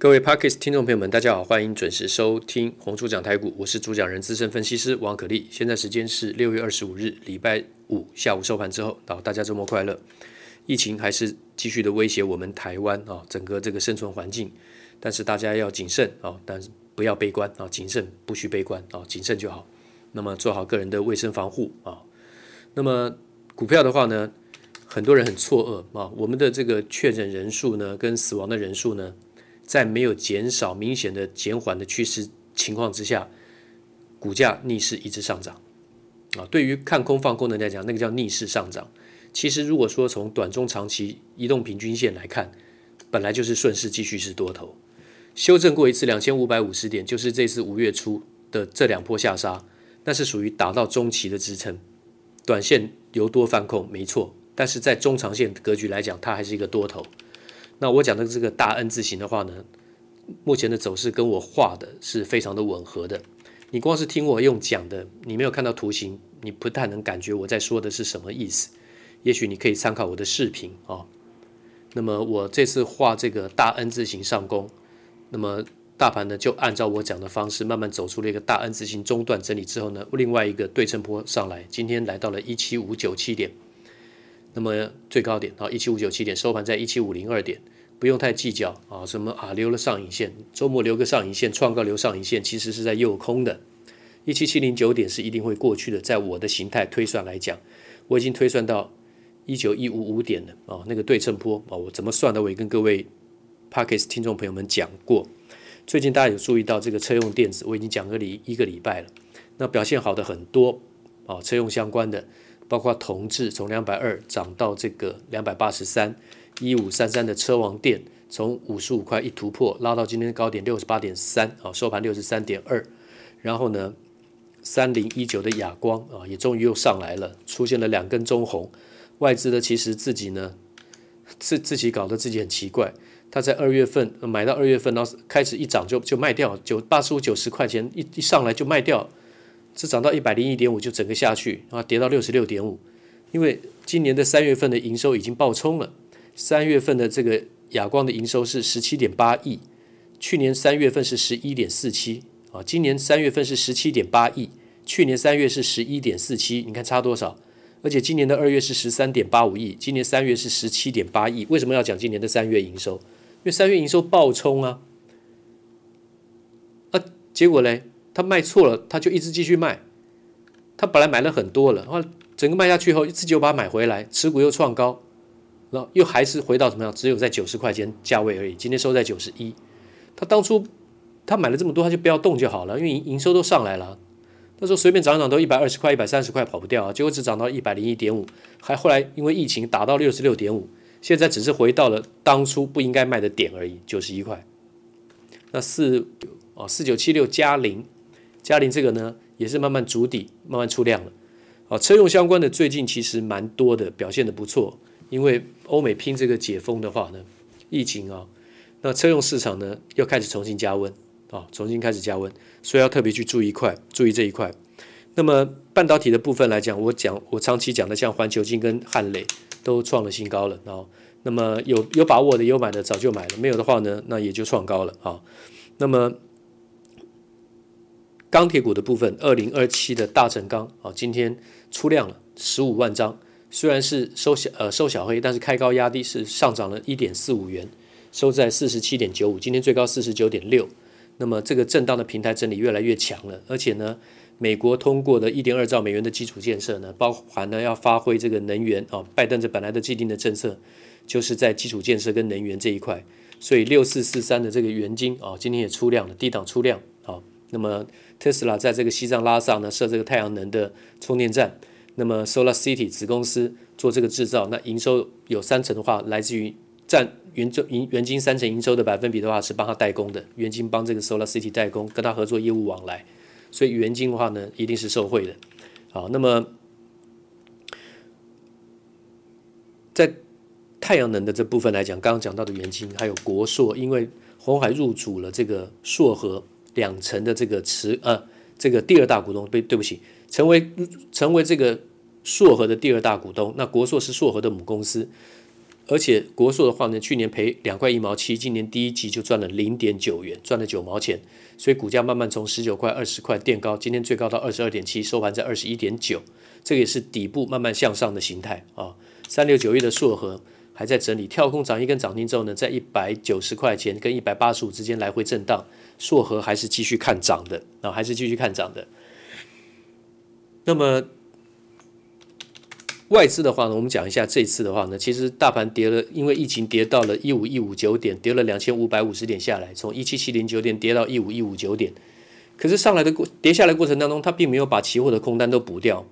各位 Podcast 听众朋友们，大家好，欢迎准时收听红猪讲台股，我是主讲人资深分析师王可立。现在时间是六月二十五日，礼拜五下午收盘之后，好，大家周末快乐。疫情还是继续的威胁我们台湾啊，整个这个生存环境，但是大家要谨慎啊，但是不要悲观啊，谨慎不需悲观啊，谨慎就好。那么做好个人的卫生防护啊。那么股票的话呢，很多人很错愕啊，我们的这个确诊人数呢，跟死亡的人数呢，在没有减少、明显的减缓的趋势情况之下，股价逆势一直上涨，啊，对于看空放空的来讲，那个叫逆势上涨。其实如果说从短中长期移动平均线来看，本来就是顺势继续是多头，修正过一次两千五百五十点，就是这次五月初的这两波下杀，那是属于达到中期的支撑，短线由多翻空没错，但是在中长线格局来讲，它还是一个多头。那我讲的这个大 N 字形的话呢，目前的走势跟我画的是非常的吻合的。你光是听我用讲的，你没有看到图形，你不太能感觉我在说的是什么意思。也许你可以参考我的视频啊、那么我这次画这个大 N 字形上攻，那么大盘呢就按照我讲的方式，慢慢走出了一个大 N 字形中段整理之后呢，另外一个对称波上来，今天来到了一七五九七点。那么最高点啊，一七五九七点，收盘在一七五零二点，不用太计较啊，什么啊留了上影线，周末留个上影线，创高留上影线，其实是在诱空的。一七七零九点是一定会过去的，在我的形态推算来讲，我已经推算到一九一五五点了啊，那个对称波啊，我怎么算的，我也跟各位 Podcast 听众朋友们讲过。最近大家有注意到这个车用电子，我已经讲个礼一个礼拜了，那表现好的很多啊，车用相关的。包括同致从两百二涨到这个两百八十三，一五三三的车王电从五十五块一突破拉到今天的高点六十八点三啊，收盘六十三点二。然后呢，三零一九的亚光啊也终于又上来了，出现了两根中红。外资呢其实自己呢自自己搞得自己很奇怪，他在二月份买到二月份，然后开始一涨就就卖掉，九八十五九十块钱一一上来就卖掉。是涨到一百零一点五就整个下去，然后跌到六十六点五，因为今年的三月份的营收已经爆冲了，三月份的这个亚光的营收是十七点八亿，去年三月份是十一点四七啊，今年三月份是十七点八亿，去年三月是十一点四七，你看差多少？而且今年的二月是十三点八五亿，今年三月是十七点八亿，为什么要讲今年的三月营收？因为三月营收爆冲啊，啊，结果嘞？他卖错了，他就一直继续卖。他本来买了很多了，然后整个卖下去后，自己又把它买回来，持股又创高，然后又还是回到怎么样？只有在九十块钱价位而已。今天收在九十一。他当初他买了这么多，他就不要动就好了，因为营营收都上来了。那时候随便涨涨都一百二十块、一百三十块跑不掉啊，结果只涨到一百零一点五，还后来因为疫情打到六十六点五，现在只是回到了当初不应该卖的点而已，九十一块。那四哦四九七六嘉凌。嘉凌这个呢，也是慢慢筑底，慢慢出量了。啊，车用相关的最近其实蛮多的，表现得不错。因为欧美拼这个解封的话呢，疫情啊，那车用市场呢又开始重新加温啊，重新开始加温，所以要特别去注意一块，注意这一块。那么半导体的部分来讲，我讲我长期讲的像环球晶跟汉磊都创了新高了啊。那么有有把握的有买的早就买了，没有的话呢，那也就创高了啊。那么。钢铁股的部分，二零二七的大成钢啊，今天出量了十五万张，虽然是收小呃收小黑，但是开高压低是上涨了一点四五元，收在四十七点九五，今天最高四十九点六。那么这个震荡的平台整理越来越强了，而且呢，美国通过的一点二兆美元的基础建设呢，包含呢要发挥这个能源啊，拜登这本来的既定的政策就是在基础建设跟能源这一块，所以六四四三的这个元晶啊，今天也出量了，低档出量啊，那么。特斯拉在这个西藏拉萨呢设这个太阳能的充电站，那么 Solar City 子公司做这个制造，那营收有三成的话来自于占元晶元元金三成营收的百分比的话是帮他代工的，元金帮这个 Solar City 代工，跟他合作业务往来，所以元金的话呢一定是受贿的。好，那么在太阳能的这部分来讲，刚刚讲到的元金还有国硕，因为鸿海入主了这个硕和。两成的这个持呃，这个第二大股东，对对不起，成为成为这个硕和的第二大股东。那国硕是硕和的母公司，而且国硕的话呢，去年赔两块一毛七，今年第一季就赚了零点九元，赚了九毛钱，所以股价慢慢从十九块、二十块垫高，今天最高到二十二点七，收盘在二十一点九，这个也是底部慢慢向上的形态啊。三六九一的硕和还在整理，跳空涨一根涨停之后呢，在一百九十块钱跟一百八十五之间来回震荡，硕和还是继续看涨的啊，还是继续看涨的。那么。外资的话呢，我们讲一下这次的话呢，其实大盘跌了，因为疫情跌到了一五一五九点，跌了两千五百五十点下来，从一七七零九点跌到一五一五九点。可是上来的过跌下来过程当中，它并没有把期货的空单都补掉，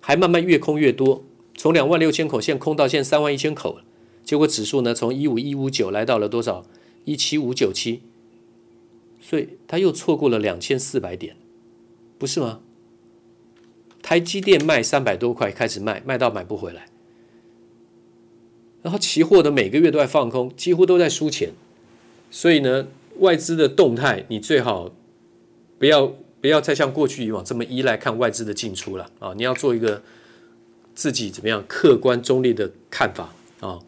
还慢慢越空越多，从两万六千口现空到现在三万一千口，结果指数呢从一五一五九来到了多少？一七五九七，所以它又错过了两千四百点，不是吗？台积电卖三百多块开始卖，卖到买不回来。然后期货的每个月都在放空，几乎都在输钱。所以呢，外资的动态你最好不要不要再像过去以往这么依赖看外资的进出了啊！你要做一个自己怎么样客观中立的看法啊。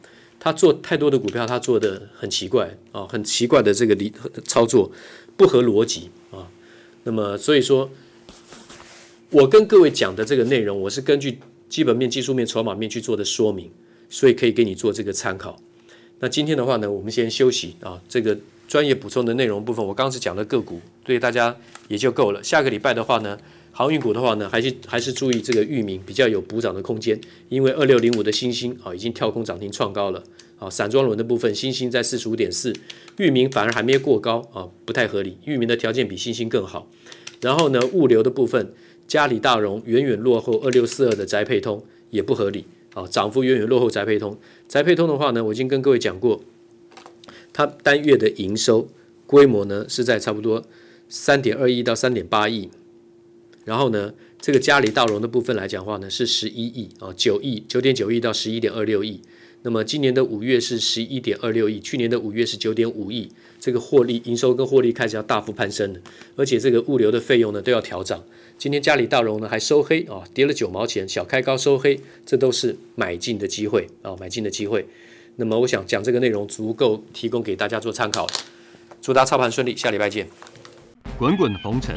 他做太多的股票，他做的很奇怪啊，很奇怪的这个理操作不合逻辑啊。那么所以说。我跟各位讲的这个内容，我是根据基本面、技术面、筹码面去做的说明，所以可以给你做这个参考。那今天的话呢，我们先休息啊。这个专业补充的内容部分，我刚刚是讲的个股，对大家也就够了。下个礼拜的话呢，航运股的话呢，还是还是注意这个域名比较有补涨的空间，因为二六零五的欣兴啊已经跳空涨停创高了啊。散装轮的部分，欣兴在四十五点四，域名反而还没过高啊，不太合理。域名的条件比欣兴更好。然后呢，物流的部分。嘉里大荣远远落后二六四二的宅配通也不合理啊，涨幅远远落后宅配通。宅配通的话呢，我已经跟各位讲过，它单月的营收规模呢是在差不多三点二亿到三点八亿，然后呢，这个嘉里大荣的部分来讲话呢是十一亿啊，九亿九点九亿到十一点二六亿。那么今年的五月是十一点二六亿，去年的五月是九点五亿，这个获利营收跟获利开始要大幅攀升了，而且这个物流的费用呢都要调涨。今天嘉里大荣呢还收黑啊，跌了九毛钱，小开高收黑，这都是买进的机会啊，买进的机会。那么我想讲这个内容足够提供给大家做参考，祝大家操盘顺利，下礼拜见。滚滚红尘，